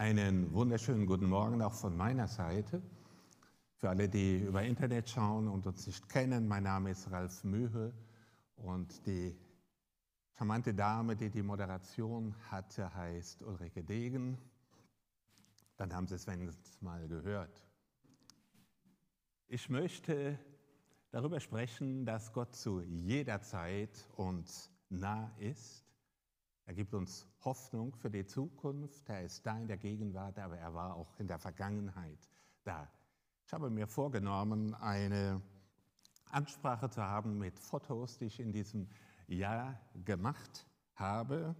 Einen wunderschönen guten Morgen auch von meiner Seite. Für alle, die über Internet schauen und uns nicht kennen, mein Name ist Ralf Mühe und die charmante Dame, die die Moderation hatte, heißt Ulrike Degen. Dann haben Sie es wenigstens mal gehört. Ich möchte darüber sprechen, dass Gott zu jeder Zeit uns nah ist er gibt uns Hoffnung für die Zukunft. Er ist da in der Gegenwart, aber er war auch in der Vergangenheit da. Ich habe mir vorgenommen, eine Ansprache zu haben mit Fotos, die ich in diesem Jahr gemacht habe.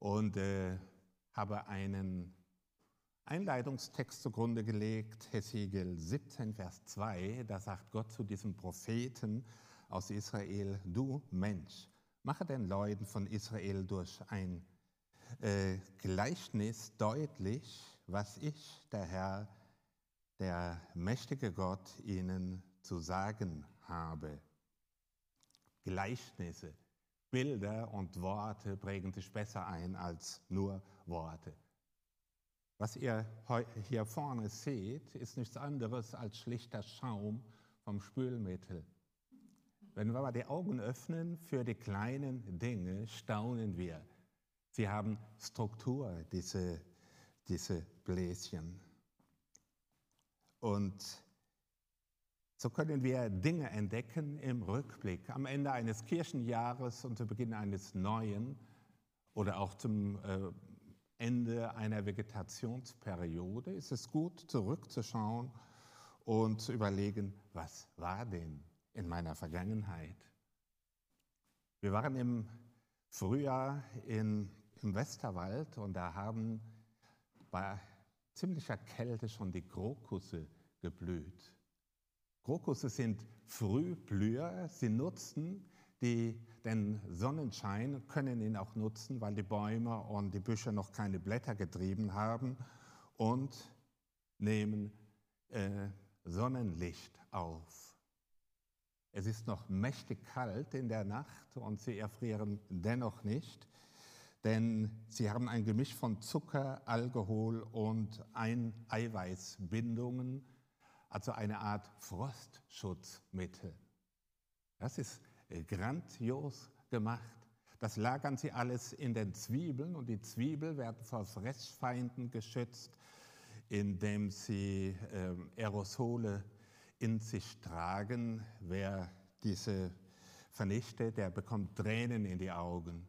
Und äh, habe einen Einleitungstext zugrunde gelegt, Hesekiel 17, Vers 2. Da sagt Gott zu diesem Propheten aus Israel, du Mensch, Mache den Leuten von Israel durch ein äh, Gleichnis deutlich, was ich, der Herr, der mächtige Gott, ihnen zu sagen habe. Gleichnisse, Bilder und Worte prägen sich besser ein als nur Worte. Was ihr hier vorne seht, ist nichts anderes als schlichter Schaum vom Spülmittel. Wenn wir mal die Augen öffnen für die kleinen Dinge, staunen wir. Sie haben Struktur, diese, diese Bläschen. Und so können wir Dinge entdecken im Rückblick. Am Ende eines Kirchenjahres und zu Beginn eines neuen oder auch zum äh, Ende einer Vegetationsperiode ist es gut, zurückzuschauen und zu überlegen, was war denn in meiner Vergangenheit. Wir waren im Frühjahr in, im Westerwald und da haben bei ziemlicher Kälte schon die Krokusse geblüht. Krokusse sind Frühblüher, sie nutzen die, den Sonnenschein, können ihn auch nutzen, weil die Bäume und die Büsche noch keine Blätter getrieben haben und nehmen äh, Sonnenlicht auf. Es ist noch mächtig kalt in der Nacht und sie erfrieren dennoch nicht, denn sie haben ein Gemisch von Zucker, Alkohol und ein Eiweißbindungen, also eine Art Frostschutzmittel. Das ist grandios gemacht. Das lagern sie alles in den Zwiebeln und die Zwiebeln werden vor Fressfeinden geschützt, indem sie äh, Aerosole in sich tragen. Wer diese vernichtet, der bekommt Tränen in die Augen.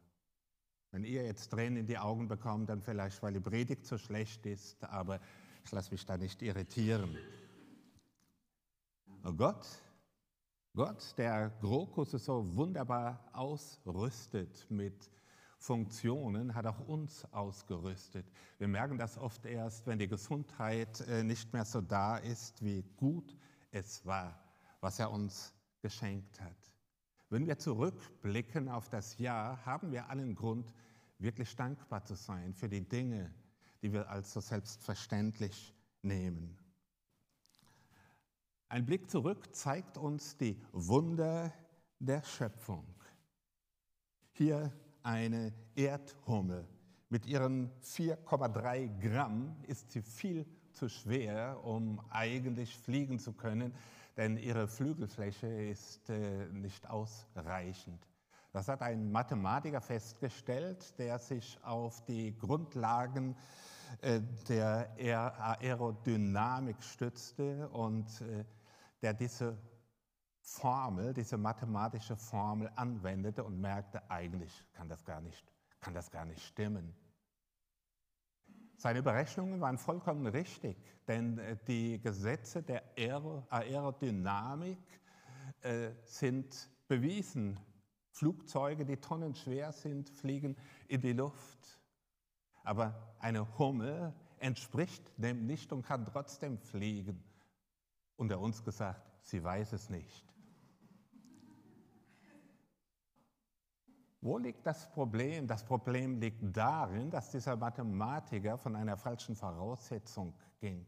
Wenn ihr jetzt Tränen in die Augen bekommt, dann vielleicht, weil die Predigt so schlecht ist, aber ich lasse mich da nicht irritieren. Und Gott, Gott, der Krokus so wunderbar ausrüstet mit Funktionen, hat auch uns ausgerüstet. Wir merken das oft erst, wenn die Gesundheit äh, nicht mehr so da ist, wie gut es war, was er uns geschenkt hat. Wenn wir zurückblicken auf das Jahr, haben wir allen Grund, wirklich dankbar zu sein für die Dinge, die wir als so selbstverständlich nehmen. Ein Blick zurück zeigt uns die Wunder der Schöpfung. Hier eine Erdhummel. Mit ihren 4,3 Gramm ist sie viel zu schwer, um eigentlich fliegen zu können, denn ihre Flügelfläche ist äh, nicht ausreichend. Das hat ein Mathematiker festgestellt, der sich auf die Grundlagen äh, der Aerodynamik stützte und äh, der diese Formel, diese mathematische Formel anwendete und merkte, eigentlich kann das gar nicht, kann das gar nicht stimmen. Seine Berechnungen waren vollkommen richtig, denn äh, die Gesetze der Aerodynamik äh, sind bewiesen. Flugzeuge, die tonnenschwer sind, fliegen in die Luft. Aber eine Hummel entspricht dem nicht und kann trotzdem fliegen. Unter uns gesagt, sie weiß es nicht. Wo liegt das Problem? Das Problem liegt darin, dass dieser Mathematiker von einer falschen Voraussetzung ging.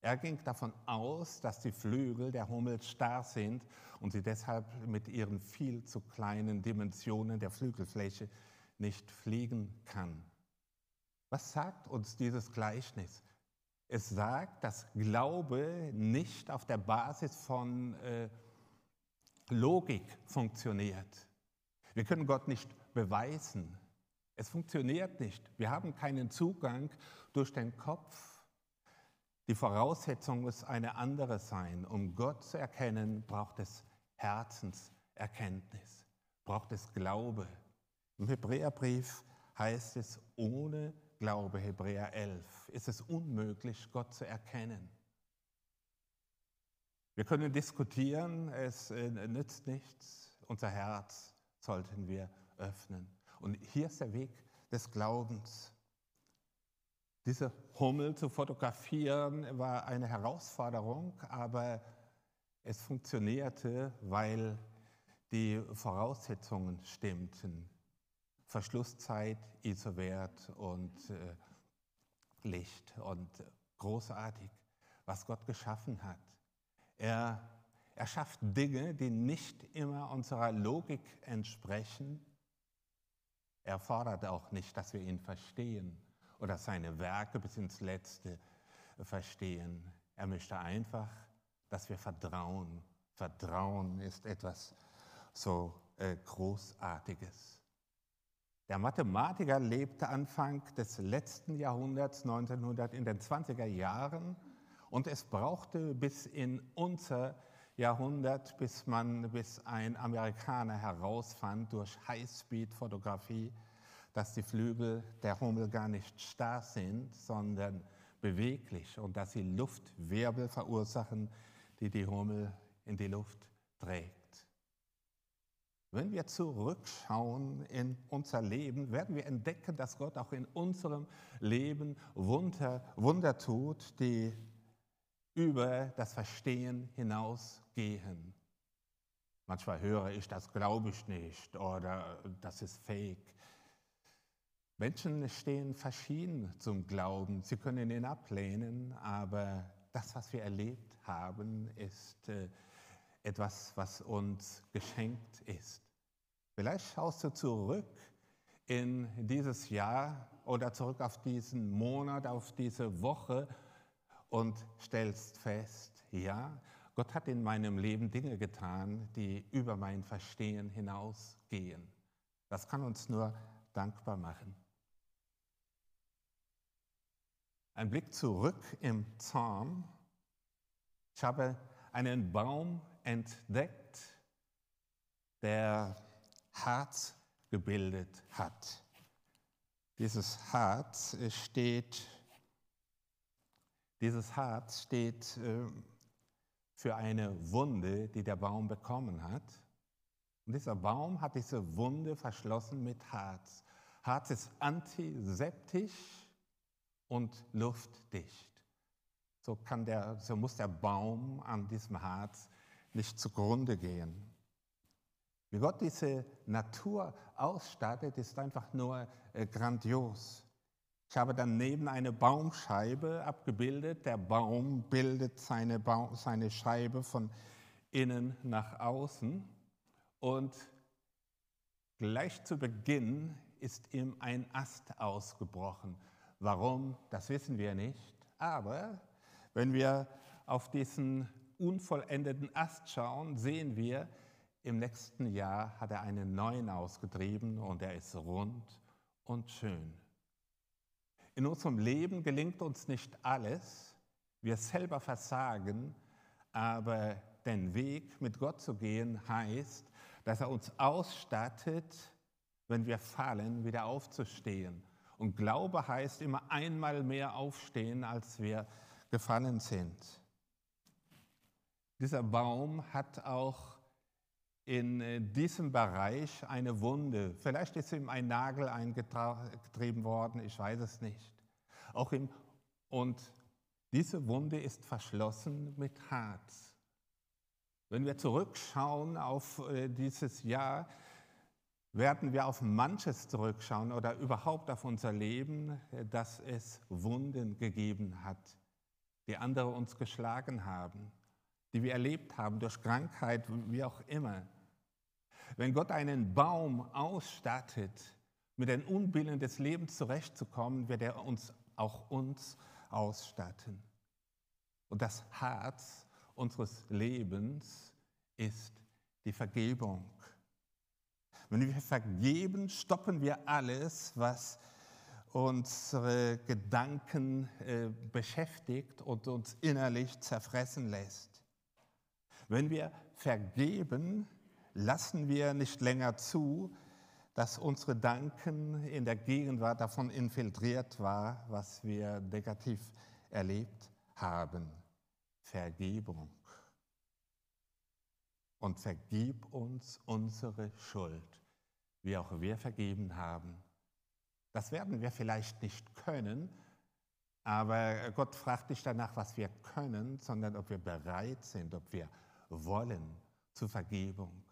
Er ging davon aus, dass die Flügel der Hummel starr sind und sie deshalb mit ihren viel zu kleinen Dimensionen der Flügelfläche nicht fliegen kann. Was sagt uns dieses Gleichnis? Es sagt, dass Glaube nicht auf der Basis von äh, Logik funktioniert. Wir können Gott nicht beweisen. Es funktioniert nicht. Wir haben keinen Zugang durch den Kopf. Die Voraussetzung muss eine andere sein. Um Gott zu erkennen, braucht es Herzenserkenntnis, braucht es Glaube. Im Hebräerbrief heißt es, ohne Glaube, Hebräer 11, ist es unmöglich, Gott zu erkennen. Wir können diskutieren, es äh, nützt nichts. Unser Herz sollten wir öffnen. Und hier ist der Weg des Glaubens. Diese Hummel zu fotografieren war eine Herausforderung, aber es funktionierte, weil die Voraussetzungen stimmten. Verschlusszeit, ISO-Wert und äh, Licht und großartig, was Gott geschaffen hat. Er, er schafft Dinge, die nicht immer unserer Logik entsprechen. Er fordert auch nicht, dass wir ihn verstehen oder seine Werke bis ins Letzte verstehen. Er möchte einfach, dass wir vertrauen. Vertrauen ist etwas so äh, Großartiges. Der Mathematiker lebte Anfang des letzten Jahrhunderts, 1900, in den 20er Jahren und es brauchte bis in unser Jahrhundert, bis man, bis ein Amerikaner herausfand durch Highspeed-Fotografie, dass die Flügel der Hummel gar nicht starr sind, sondern beweglich und dass sie Luftwirbel verursachen, die die Hummel in die Luft trägt. Wenn wir zurückschauen in unser Leben, werden wir entdecken, dass Gott auch in unserem Leben Wunder, Wunder tut, die über das Verstehen hinausgehen. Manchmal höre ich, das glaube ich nicht oder das ist fake. Menschen stehen verschieden zum Glauben. Sie können ihn ablehnen, aber das, was wir erlebt haben, ist äh, etwas, was uns geschenkt ist. Vielleicht schaust du zurück in dieses Jahr oder zurück auf diesen Monat, auf diese Woche und stellst fest, ja, Gott hat in meinem Leben Dinge getan, die über mein Verstehen hinausgehen. Das kann uns nur dankbar machen. Ein Blick zurück im Psalm. Ich habe einen Baum entdeckt, der Harz gebildet hat. Dieses Harz steht dieses Harz steht äh, für eine Wunde, die der Baum bekommen hat. Und dieser Baum hat diese Wunde verschlossen mit Harz. Harz ist antiseptisch und luftdicht. So, kann der, so muss der Baum an diesem Harz nicht zugrunde gehen. Wie Gott diese Natur ausstattet, ist einfach nur äh, grandios. Ich habe daneben eine Baumscheibe abgebildet. Der Baum bildet seine, Baum, seine Scheibe von innen nach außen. Und gleich zu Beginn ist ihm ein Ast ausgebrochen. Warum, das wissen wir nicht. Aber wenn wir auf diesen unvollendeten Ast schauen, sehen wir, im nächsten Jahr hat er einen neuen ausgetrieben und er ist rund und schön. In unserem Leben gelingt uns nicht alles, wir selber versagen, aber den Weg mit Gott zu gehen heißt, dass er uns ausstattet, wenn wir fallen, wieder aufzustehen. Und Glaube heißt immer einmal mehr aufstehen, als wir gefallen sind. Dieser Baum hat auch in äh, diesem Bereich eine Wunde. Vielleicht ist ihm ein Nagel eingetrieben worden, ich weiß es nicht. Auch im, und diese Wunde ist verschlossen mit Harz. Wenn wir zurückschauen auf äh, dieses Jahr, werden wir auf manches zurückschauen oder überhaupt auf unser Leben, äh, dass es Wunden gegeben hat, die andere uns geschlagen haben, die wir erlebt haben durch Krankheit, wie auch immer. Wenn Gott einen Baum ausstattet mit den Unbillen des Lebens zurechtzukommen, wird er uns auch uns ausstatten. Und das Herz unseres Lebens ist die Vergebung. Wenn wir vergeben, stoppen wir alles, was unsere Gedanken äh, beschäftigt und uns innerlich zerfressen lässt. Wenn wir vergeben, lassen wir nicht länger zu, dass unsere Gedanken in der Gegenwart davon infiltriert war, was wir negativ erlebt haben. Vergebung. Und vergib uns unsere Schuld, wie auch wir vergeben haben. Das werden wir vielleicht nicht können, aber Gott fragt nicht danach, was wir können, sondern ob wir bereit sind, ob wir wollen zur Vergebung.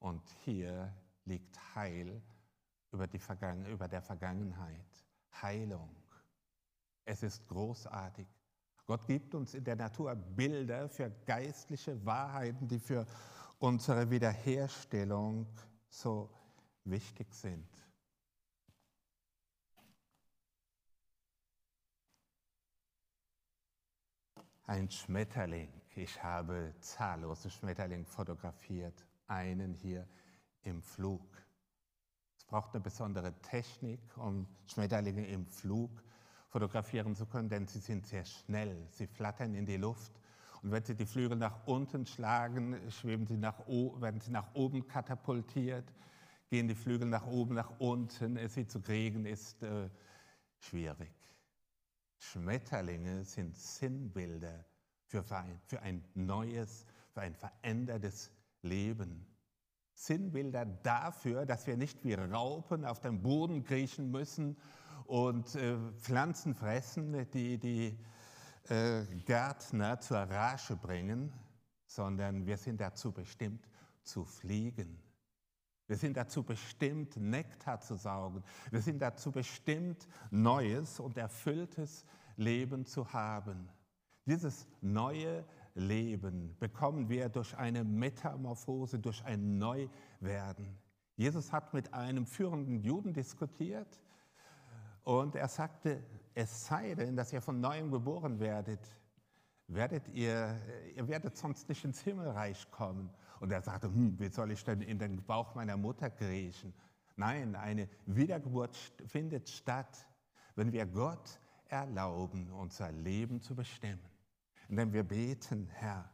Und hier liegt Heil über, die Vergangen über der Vergangenheit, Heilung. Es ist großartig. Gott gibt uns in der Natur Bilder für geistliche Wahrheiten, die für unsere Wiederherstellung so wichtig sind. Ein Schmetterling. Ich habe zahllose Schmetterlinge fotografiert, einen hier im Flug. Es braucht eine besondere Technik, um Schmetterlinge im Flug fotografieren zu können, denn sie sind sehr schnell. Sie flattern in die Luft und wenn sie die Flügel nach unten schlagen, schweben sie nach, werden sie nach oben katapultiert, gehen die Flügel nach oben, nach unten. Sie zu kriegen ist äh, schwierig. Schmetterlinge sind Sinnbilder für ein, für ein neues, für ein verändertes Leben. Sinnbilder dafür, dass wir nicht wie Raupen auf dem Boden kriechen müssen und äh, Pflanzen fressen, die die äh, Gärtner zur Rage bringen, sondern wir sind dazu bestimmt zu fliegen. Wir sind dazu bestimmt, Nektar zu saugen. Wir sind dazu bestimmt, neues und erfülltes Leben zu haben. Dieses neue Leben bekommen wir durch eine Metamorphose, durch ein Neuwerden. Jesus hat mit einem führenden Juden diskutiert und er sagte, es sei denn, dass ihr von neuem geboren werdet, werdet ihr, ihr werdet sonst nicht ins Himmelreich kommen. Und er sagte, hm, wie soll ich denn in den Bauch meiner Mutter kriechen? Nein, eine Wiedergeburt findet statt, wenn wir Gott erlauben, unser Leben zu bestimmen. Indem wir beten, Herr,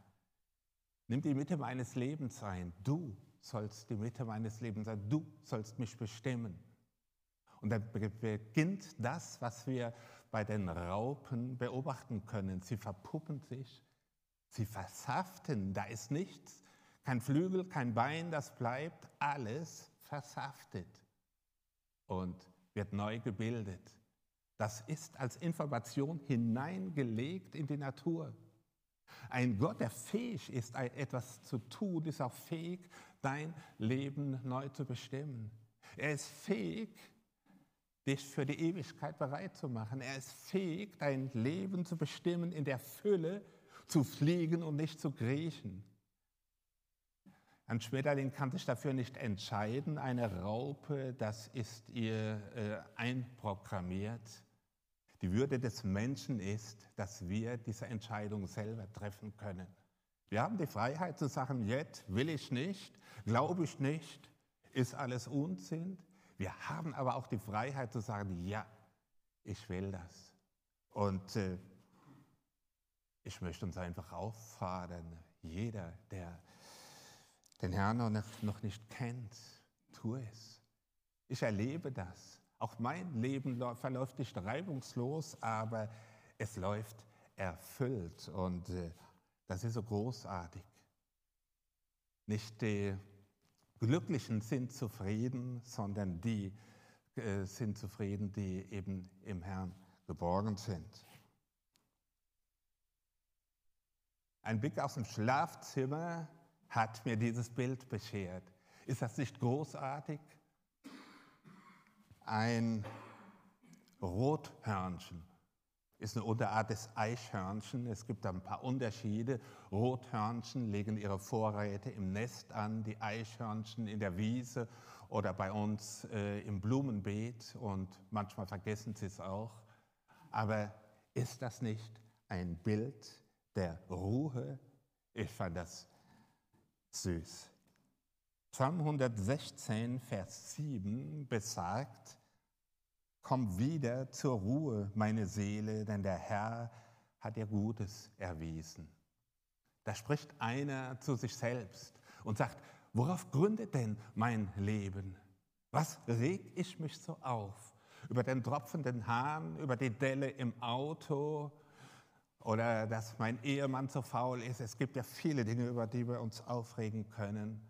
nimm die Mitte meines Lebens ein. Du sollst die Mitte meines Lebens sein. Du sollst mich bestimmen. Und dann beginnt das, was wir bei den Raupen beobachten können. Sie verpuppen sich, sie versaften, da ist nichts, kein Flügel, kein Bein, das bleibt, alles versaftet und wird neu gebildet. Das ist als Information hineingelegt in die Natur. Ein Gott, der fähig ist, etwas zu tun, ist auch fähig, dein Leben neu zu bestimmen. Er ist fähig, dich für die Ewigkeit bereit zu machen. Er ist fähig, dein Leben zu bestimmen, in der Fülle zu fliegen und nicht zu kriechen. Ein Schmetterling kann sich dafür nicht entscheiden. Eine Raupe, das ist ihr äh, einprogrammiert. Die Würde des Menschen ist, dass wir diese Entscheidung selber treffen können. Wir haben die Freiheit zu sagen, jetzt will ich nicht, glaube ich nicht, ist alles Unsinn. Wir haben aber auch die Freiheit zu sagen, ja, ich will das. Und äh, ich möchte uns einfach auffordern, jeder, der den Herrn noch, noch nicht kennt, tu es. Ich erlebe das. Auch mein Leben verläuft nicht reibungslos, aber es läuft erfüllt und äh, das ist so großartig. Nicht die Glücklichen sind zufrieden, sondern die äh, sind zufrieden, die eben im Herrn geborgen sind. Ein Blick aus dem Schlafzimmer hat mir dieses Bild beschert. Ist das nicht großartig? Ein Rothörnchen ist eine Unterart des Eichhörnchen. Es gibt da ein paar Unterschiede. Rothörnchen legen ihre Vorräte im Nest an, die Eichhörnchen in der Wiese oder bei uns äh, im Blumenbeet und manchmal vergessen sie es auch. Aber ist das nicht ein Bild der Ruhe? Ich fand das süß. Psalm 116, Vers 7 besagt, Komm wieder zur Ruhe, meine Seele, denn der Herr hat dir Gutes erwiesen. Da spricht einer zu sich selbst und sagt, worauf gründet denn mein Leben? Was reg ich mich so auf? Über den tropfenden Hahn, über die Delle im Auto oder dass mein Ehemann so faul ist. Es gibt ja viele Dinge, über die wir uns aufregen können,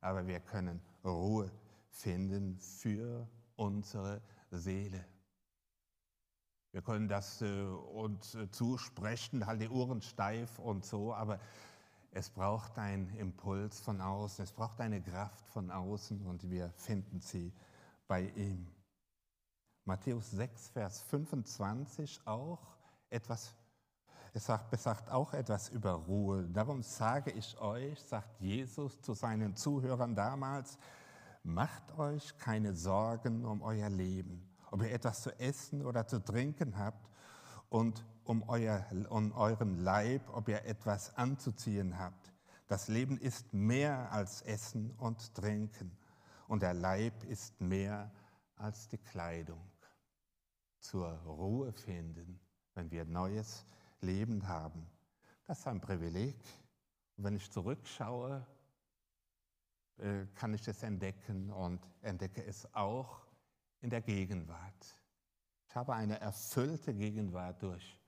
aber wir können Ruhe finden für unsere Seele. Wir können das äh, uns äh, zusprechen, halt die Ohren steif und so, aber es braucht einen Impuls von außen, es braucht eine Kraft von außen und wir finden sie bei ihm. Matthäus 6, Vers 25 auch etwas, es sagt, besagt auch etwas über Ruhe. Darum sage ich euch, sagt Jesus zu seinen Zuhörern damals, macht euch keine Sorgen um euer Leben, ob ihr etwas zu essen oder zu trinken habt und um, euer, um euren Leib, ob ihr etwas anzuziehen habt. Das Leben ist mehr als Essen und Trinken und der Leib ist mehr als die Kleidung. Zur Ruhe finden, wenn wir neues Leben haben. Das ist ein Privileg. Und wenn ich zurückschaue, äh, kann ich es entdecken und entdecke es auch in der Gegenwart. Ich habe eine erfüllte Gegenwart durch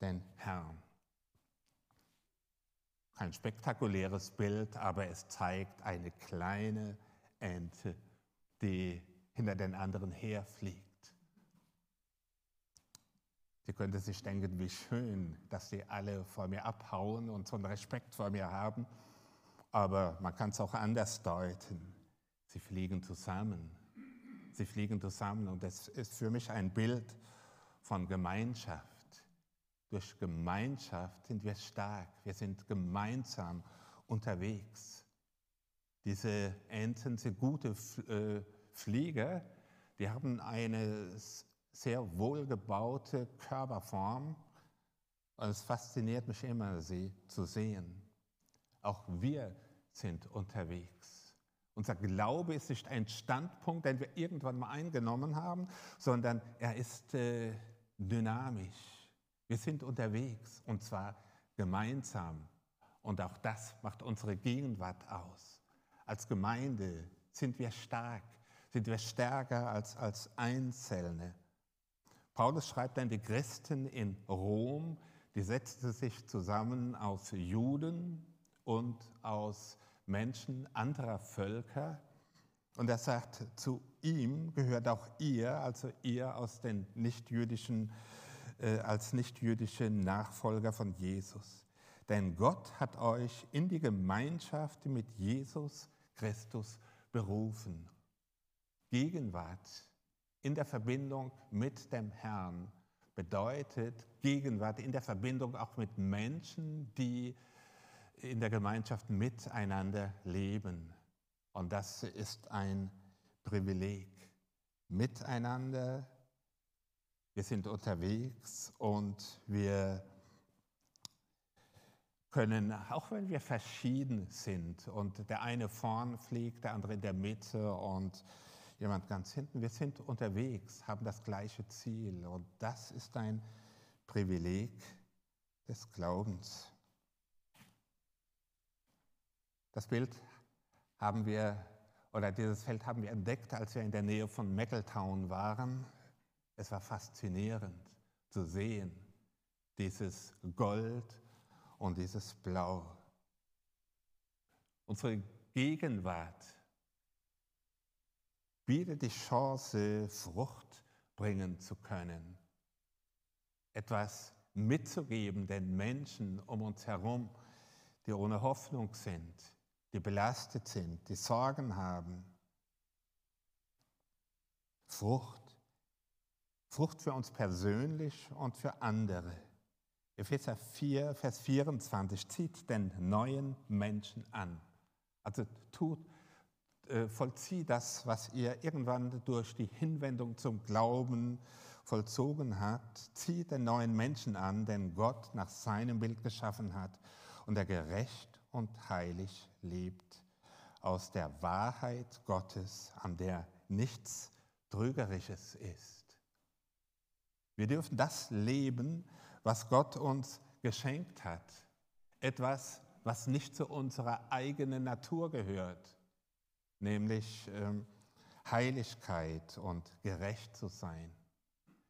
den Herrn. Kein spektakuläres Bild, aber es zeigt eine kleine Ente, die hinter den anderen herfliegt. Sie könnte sich denken, wie schön, dass sie alle vor mir abhauen und so einen Respekt vor mir haben. Aber man kann es auch anders deuten. Sie fliegen zusammen. Sie fliegen zusammen und das ist für mich ein Bild von Gemeinschaft. Durch Gemeinschaft sind wir stark. Wir sind gemeinsam unterwegs. Diese Enten sind gute äh, Flieger. Die haben eine sehr wohlgebaute Körperform. Und es fasziniert mich immer, sie zu sehen. Auch wir sind unterwegs. Unser Glaube ist nicht ein Standpunkt, den wir irgendwann mal eingenommen haben, sondern er ist äh, dynamisch. Wir sind unterwegs und zwar gemeinsam. Und auch das macht unsere Gegenwart aus. Als Gemeinde sind wir stark, sind wir stärker als als Einzelne. Paulus schreibt dann die Christen in Rom, die setzten sich zusammen aus Juden und aus Menschen anderer Völker. Und er sagt, zu ihm gehört auch ihr, also ihr aus den nichtjüdischen, äh, als nichtjüdische Nachfolger von Jesus. Denn Gott hat euch in die Gemeinschaft mit Jesus Christus berufen. Gegenwart in der Verbindung mit dem Herrn bedeutet Gegenwart in der Verbindung auch mit Menschen, die in der Gemeinschaft miteinander leben. Und das ist ein Privileg. Miteinander, wir sind unterwegs und wir können, auch wenn wir verschieden sind und der eine vorn fliegt, der andere in der Mitte und jemand ganz hinten. Wir sind unterwegs, haben das gleiche Ziel und das ist ein Privileg des Glaubens. Das Bild haben wir, oder dieses Feld haben wir entdeckt, als wir in der Nähe von Meckeltown waren. Es war faszinierend zu sehen, dieses Gold und dieses Blau. Unsere Gegenwart bietet die Chance, Frucht bringen zu können, etwas mitzugeben den Menschen um uns herum, die ohne Hoffnung sind, die belastet sind, die Sorgen haben. Frucht Frucht für uns persönlich und für andere. Epheser 4, Vers 24, zieht den neuen Menschen an. Also tut, äh, vollzieht das, was ihr irgendwann durch die Hinwendung zum Glauben vollzogen hat. Zieht den neuen Menschen an, den Gott nach seinem Bild geschaffen hat und der gerecht und heilig lebt. Aus der Wahrheit Gottes, an der nichts Trügerisches ist. Wir dürfen das leben, was Gott uns geschenkt hat. Etwas, was nicht zu unserer eigenen Natur gehört, nämlich ähm, Heiligkeit und gerecht zu sein.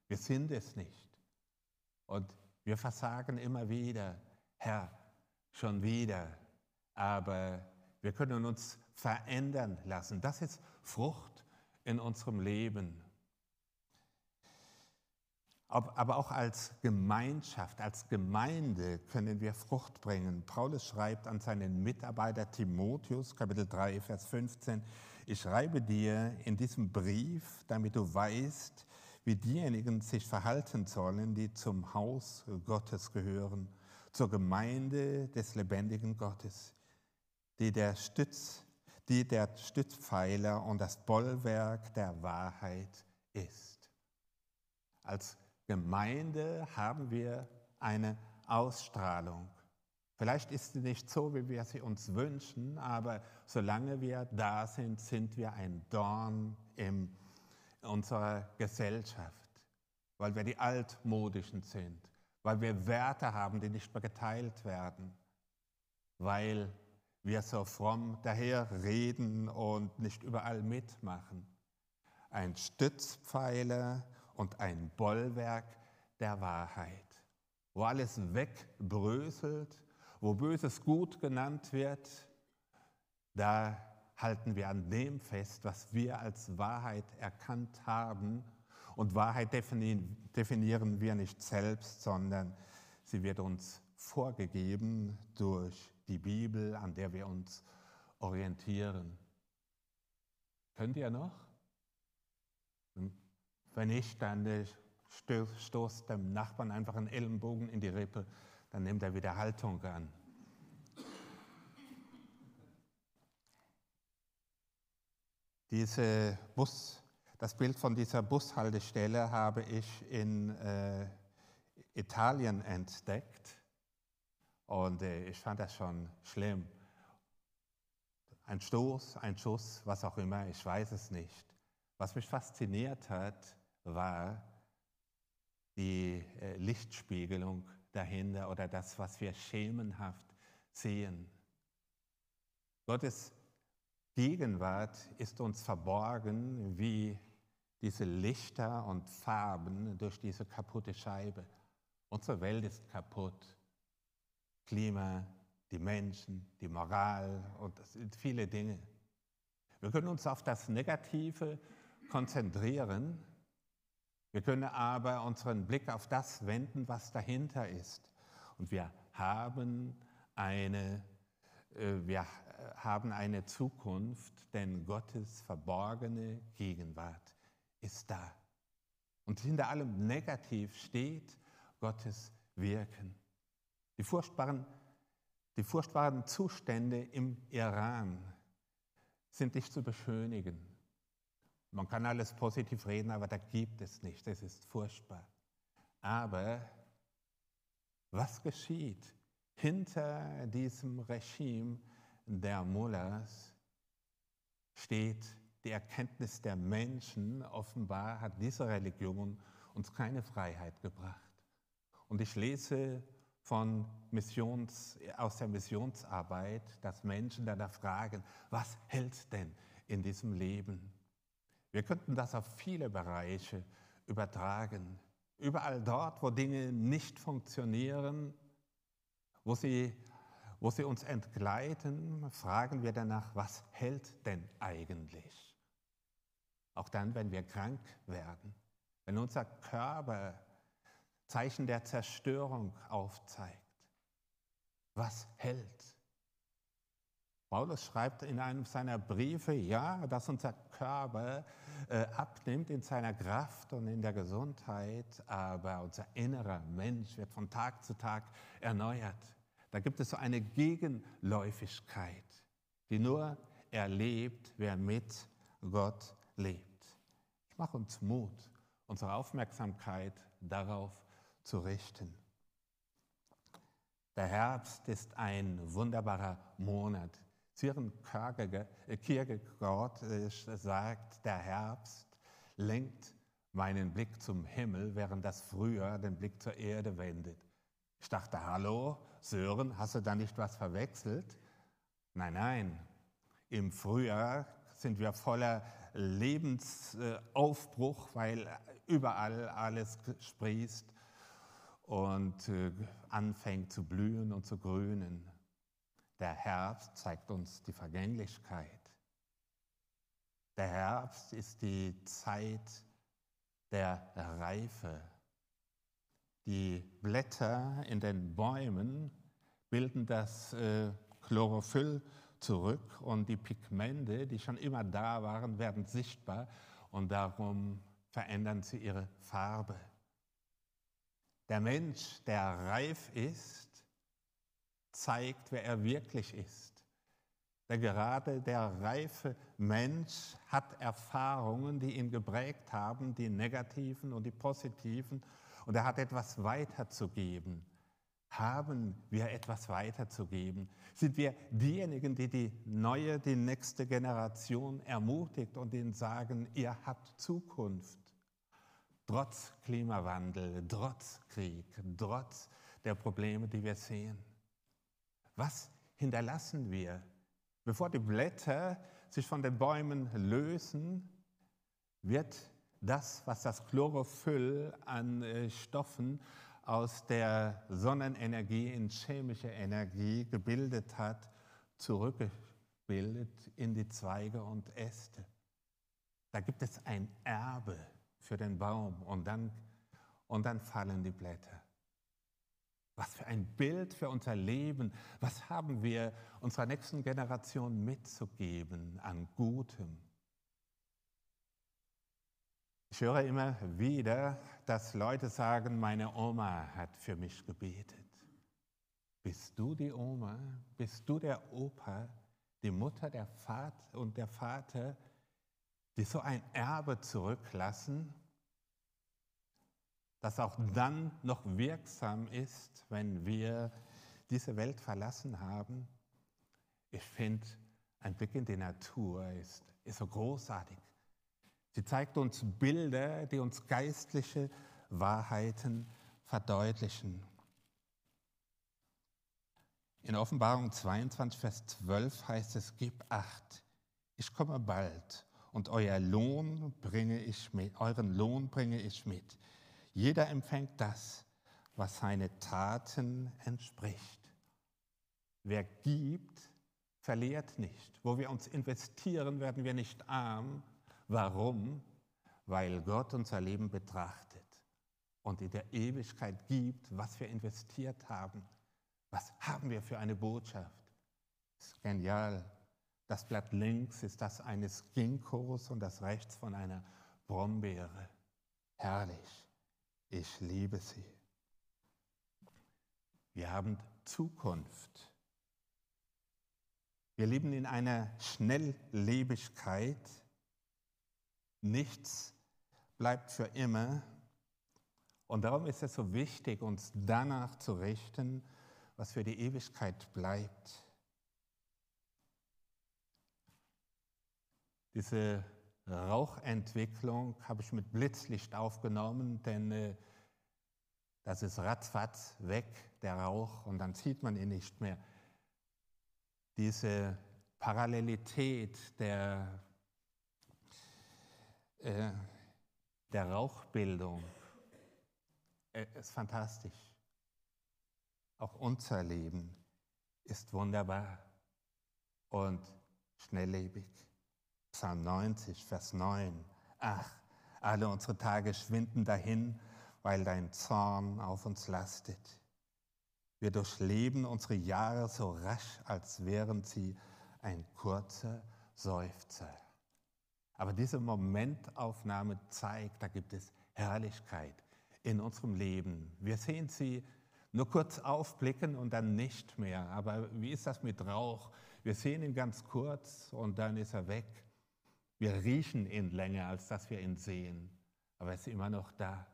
Wir sind es nicht. Und wir versagen immer wieder, Herr, schon wieder. Aber wir können uns verändern lassen. Das ist Frucht in unserem Leben aber auch als Gemeinschaft, als Gemeinde können wir Frucht bringen. Paulus schreibt an seinen Mitarbeiter Timotheus, Kapitel 3, Vers 15, ich schreibe dir in diesem Brief, damit du weißt, wie diejenigen sich verhalten sollen, die zum Haus Gottes gehören, zur Gemeinde des lebendigen Gottes, die der Stütz, die der Stützpfeiler und das Bollwerk der Wahrheit ist. Als Gemeinde haben wir eine Ausstrahlung. Vielleicht ist sie nicht so, wie wir sie uns wünschen, aber solange wir da sind, sind wir ein Dorn in unserer Gesellschaft, weil wir die Altmodischen sind, weil wir Werte haben, die nicht mehr geteilt werden, weil wir so fromm daher reden und nicht überall mitmachen. Ein Stützpfeiler und ein Bollwerk der Wahrheit, wo alles wegbröselt, wo Böses gut genannt wird, da halten wir an dem fest, was wir als Wahrheit erkannt haben. Und Wahrheit definieren wir nicht selbst, sondern sie wird uns vorgegeben durch die Bibel, an der wir uns orientieren. Könnt ihr noch? Wenn nicht, dann äh, stoßt dem Nachbarn einfach einen Ellenbogen in die Rippe, dann nimmt er wieder Haltung an. Diese Bus, das Bild von dieser Bushaltestelle habe ich in äh, Italien entdeckt und äh, ich fand das schon schlimm. Ein Stoß, ein Schuss, was auch immer, ich weiß es nicht. Was mich fasziniert hat, war die äh, Lichtspiegelung dahinter oder das, was wir schemenhaft sehen. Gottes Gegenwart ist uns verborgen wie diese Lichter und Farben durch diese kaputte Scheibe. Unsere Welt ist kaputt. Klima, die Menschen, die Moral und viele Dinge. Wir können uns auf das Negative konzentrieren wir können aber unseren Blick auf das wenden, was dahinter ist. Und wir haben eine, äh, wir haben eine Zukunft, denn Gottes verborgene Gegenwart ist da. Und hinter allem Negativ steht Gottes Wirken. Die furchtbaren, die furchtbaren Zustände im Iran sind nicht zu beschönigen. Man kann alles positiv reden, aber da gibt es nicht. Das ist furchtbar. Aber was geschieht hinter diesem Regime der Mullahs? Steht die Erkenntnis der Menschen. Offenbar hat diese Religion uns keine Freiheit gebracht. Und ich lese von Missions, aus der Missionsarbeit, dass Menschen danach fragen, was hält denn in diesem Leben? Wir könnten das auf viele Bereiche übertragen. Überall dort, wo Dinge nicht funktionieren, wo sie, wo sie uns entgleiten, fragen wir danach, was hält denn eigentlich? Auch dann, wenn wir krank werden, wenn unser Körper Zeichen der Zerstörung aufzeigt. Was hält? Paulus schreibt in einem seiner Briefe, ja, dass unser Körper äh, abnimmt in seiner Kraft und in der Gesundheit, aber unser innerer Mensch wird von Tag zu Tag erneuert. Da gibt es so eine Gegenläufigkeit, die nur erlebt, wer mit Gott lebt. Ich mache uns Mut, unsere Aufmerksamkeit darauf zu richten. Der Herbst ist ein wunderbarer Monat. Sören Kierkegaard äh, sagt, der Herbst lenkt meinen Blick zum Himmel, während das Frühjahr den Blick zur Erde wendet. Ich dachte, hallo, Sören, hast du da nicht was verwechselt? Nein, nein. Im Frühjahr sind wir voller Lebensaufbruch, weil überall alles sprießt und äh, anfängt zu blühen und zu grünen. Der Herbst zeigt uns die Vergänglichkeit. Der Herbst ist die Zeit der Reife. Die Blätter in den Bäumen bilden das äh, Chlorophyll zurück und die Pigmente, die schon immer da waren, werden sichtbar und darum verändern sie ihre Farbe. Der Mensch, der reif ist, zeigt, wer er wirklich ist. Denn gerade der reife Mensch hat Erfahrungen, die ihn geprägt haben, die negativen und die positiven, und er hat etwas weiterzugeben. Haben wir etwas weiterzugeben? Sind wir diejenigen, die die neue, die nächste Generation ermutigt und ihnen sagen, ihr habt Zukunft? Trotz Klimawandel, trotz Krieg, trotz der Probleme, die wir sehen. Was hinterlassen wir? Bevor die Blätter sich von den Bäumen lösen, wird das, was das Chlorophyll an äh, Stoffen aus der Sonnenenergie in chemische Energie gebildet hat, zurückgebildet in die Zweige und Äste. Da gibt es ein Erbe für den Baum und dann, und dann fallen die Blätter. Was für ein Bild für unser Leben. Was haben wir unserer nächsten Generation mitzugeben an Gutem? Ich höre immer wieder, dass Leute sagen, meine Oma hat für mich gebetet. Bist du die Oma? Bist du der Opa, die Mutter der Vater und der Vater, die so ein Erbe zurücklassen, das auch dann noch wirksam ist, wenn wir diese Welt verlassen haben. Ich finde, ein Blick in die Natur ist, ist so großartig. Sie zeigt uns Bilder, die uns geistliche Wahrheiten verdeutlichen. In Offenbarung 22, Vers 12 heißt es, gib acht, ich komme bald und euer Lohn bringe ich mit, euren Lohn bringe ich mit. Jeder empfängt das, was seine Taten entspricht. Wer gibt, verliert nicht. Wo wir uns investieren, werden wir nicht arm. Warum? Weil Gott unser Leben betrachtet und in der Ewigkeit gibt, was wir investiert haben. Was haben wir für eine Botschaft? Das ist genial. Das Blatt links ist das eines Ginkgos und das rechts von einer Brombeere. Herrlich. Ich liebe sie. Wir haben Zukunft. Wir leben in einer Schnelllebigkeit. Nichts bleibt für immer. Und darum ist es so wichtig, uns danach zu richten, was für die Ewigkeit bleibt. Diese Rauchentwicklung habe ich mit Blitzlicht aufgenommen, denn äh, das ist ratzfatz weg, der Rauch, und dann sieht man ihn nicht mehr. Diese Parallelität der, äh, der Rauchbildung äh, ist fantastisch. Auch unser Leben ist wunderbar und schnelllebig. Psalm 90, Vers 9. Ach, alle unsere Tage schwinden dahin, weil dein Zorn auf uns lastet. Wir durchleben unsere Jahre so rasch, als wären sie ein kurzer Seufzer. Aber diese Momentaufnahme zeigt, da gibt es Herrlichkeit in unserem Leben. Wir sehen sie nur kurz aufblicken und dann nicht mehr. Aber wie ist das mit Rauch? Wir sehen ihn ganz kurz und dann ist er weg. Wir riechen ihn länger, als dass wir ihn sehen. Aber er ist immer noch da.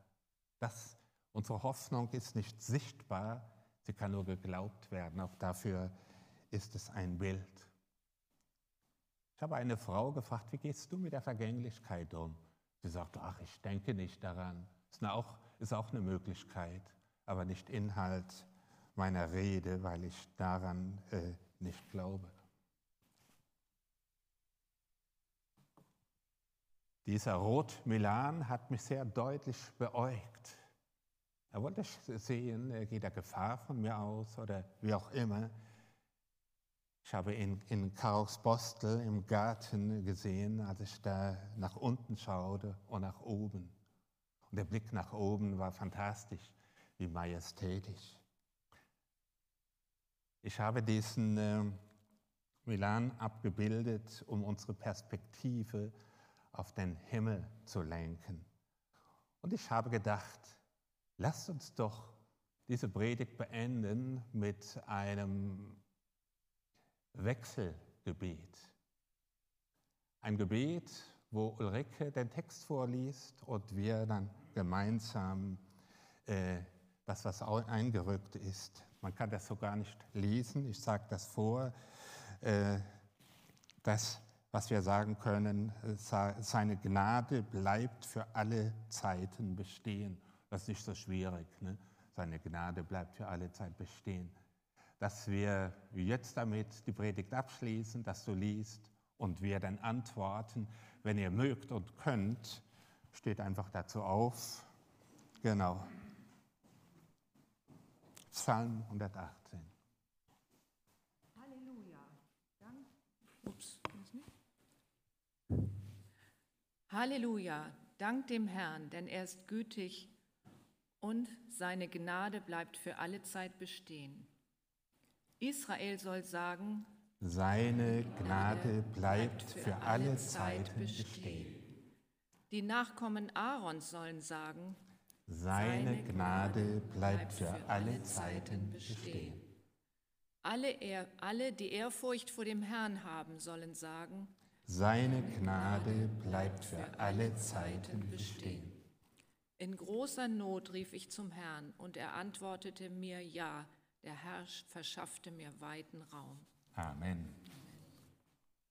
Das, unsere Hoffnung ist nicht sichtbar, sie kann nur geglaubt werden. Auch dafür ist es ein Bild. Ich habe eine Frau gefragt, wie gehst du mit der Vergänglichkeit um? Sie sagte, ach, ich denke nicht daran. Ist auch, ist auch eine Möglichkeit, aber nicht Inhalt meiner Rede, weil ich daran äh, nicht glaube. Dieser Rot Milan hat mich sehr deutlich beäugt. Er wollte sehen, geht er Gefahr von mir aus oder wie auch immer. Ich habe ihn in Karlsbostel im Garten gesehen, als ich da nach unten schaute und nach oben. Und der Blick nach oben war fantastisch, wie majestätisch. Ich habe diesen äh, Milan abgebildet, um unsere Perspektive auf den Himmel zu lenken. Und ich habe gedacht, lasst uns doch diese Predigt beenden mit einem Wechselgebet. Ein Gebet, wo Ulrike den Text vorliest und wir dann gemeinsam äh, das, was eingerückt ist. Man kann das so gar nicht lesen. Ich sage das vor. Äh, das, was wir sagen können, äh, seine Gnade bleibt für alle Zeiten bestehen. Das ist nicht so schwierig. Ne? Seine Gnade bleibt für alle Zeit bestehen dass wir jetzt damit die Predigt abschließen, dass du liest und wir dann antworten. Wenn ihr mögt und könnt, steht einfach dazu auf. Genau. Psalm 118. Halleluja. Dank, ups, Halleluja. Dank dem Herrn, denn er ist gütig und seine Gnade bleibt für alle Zeit bestehen. Israel soll sagen, seine Gnade bleibt für alle Zeiten bestehen. Die Nachkommen Aarons sollen sagen, seine Gnade bleibt für alle Zeiten bestehen. Alle, er, alle, die Ehrfurcht vor dem Herrn haben, sollen sagen, seine Gnade bleibt für alle Zeiten bestehen. In großer Not rief ich zum Herrn, und er antwortete mir, ja, der Herr verschaffte mir weiten Raum. Amen.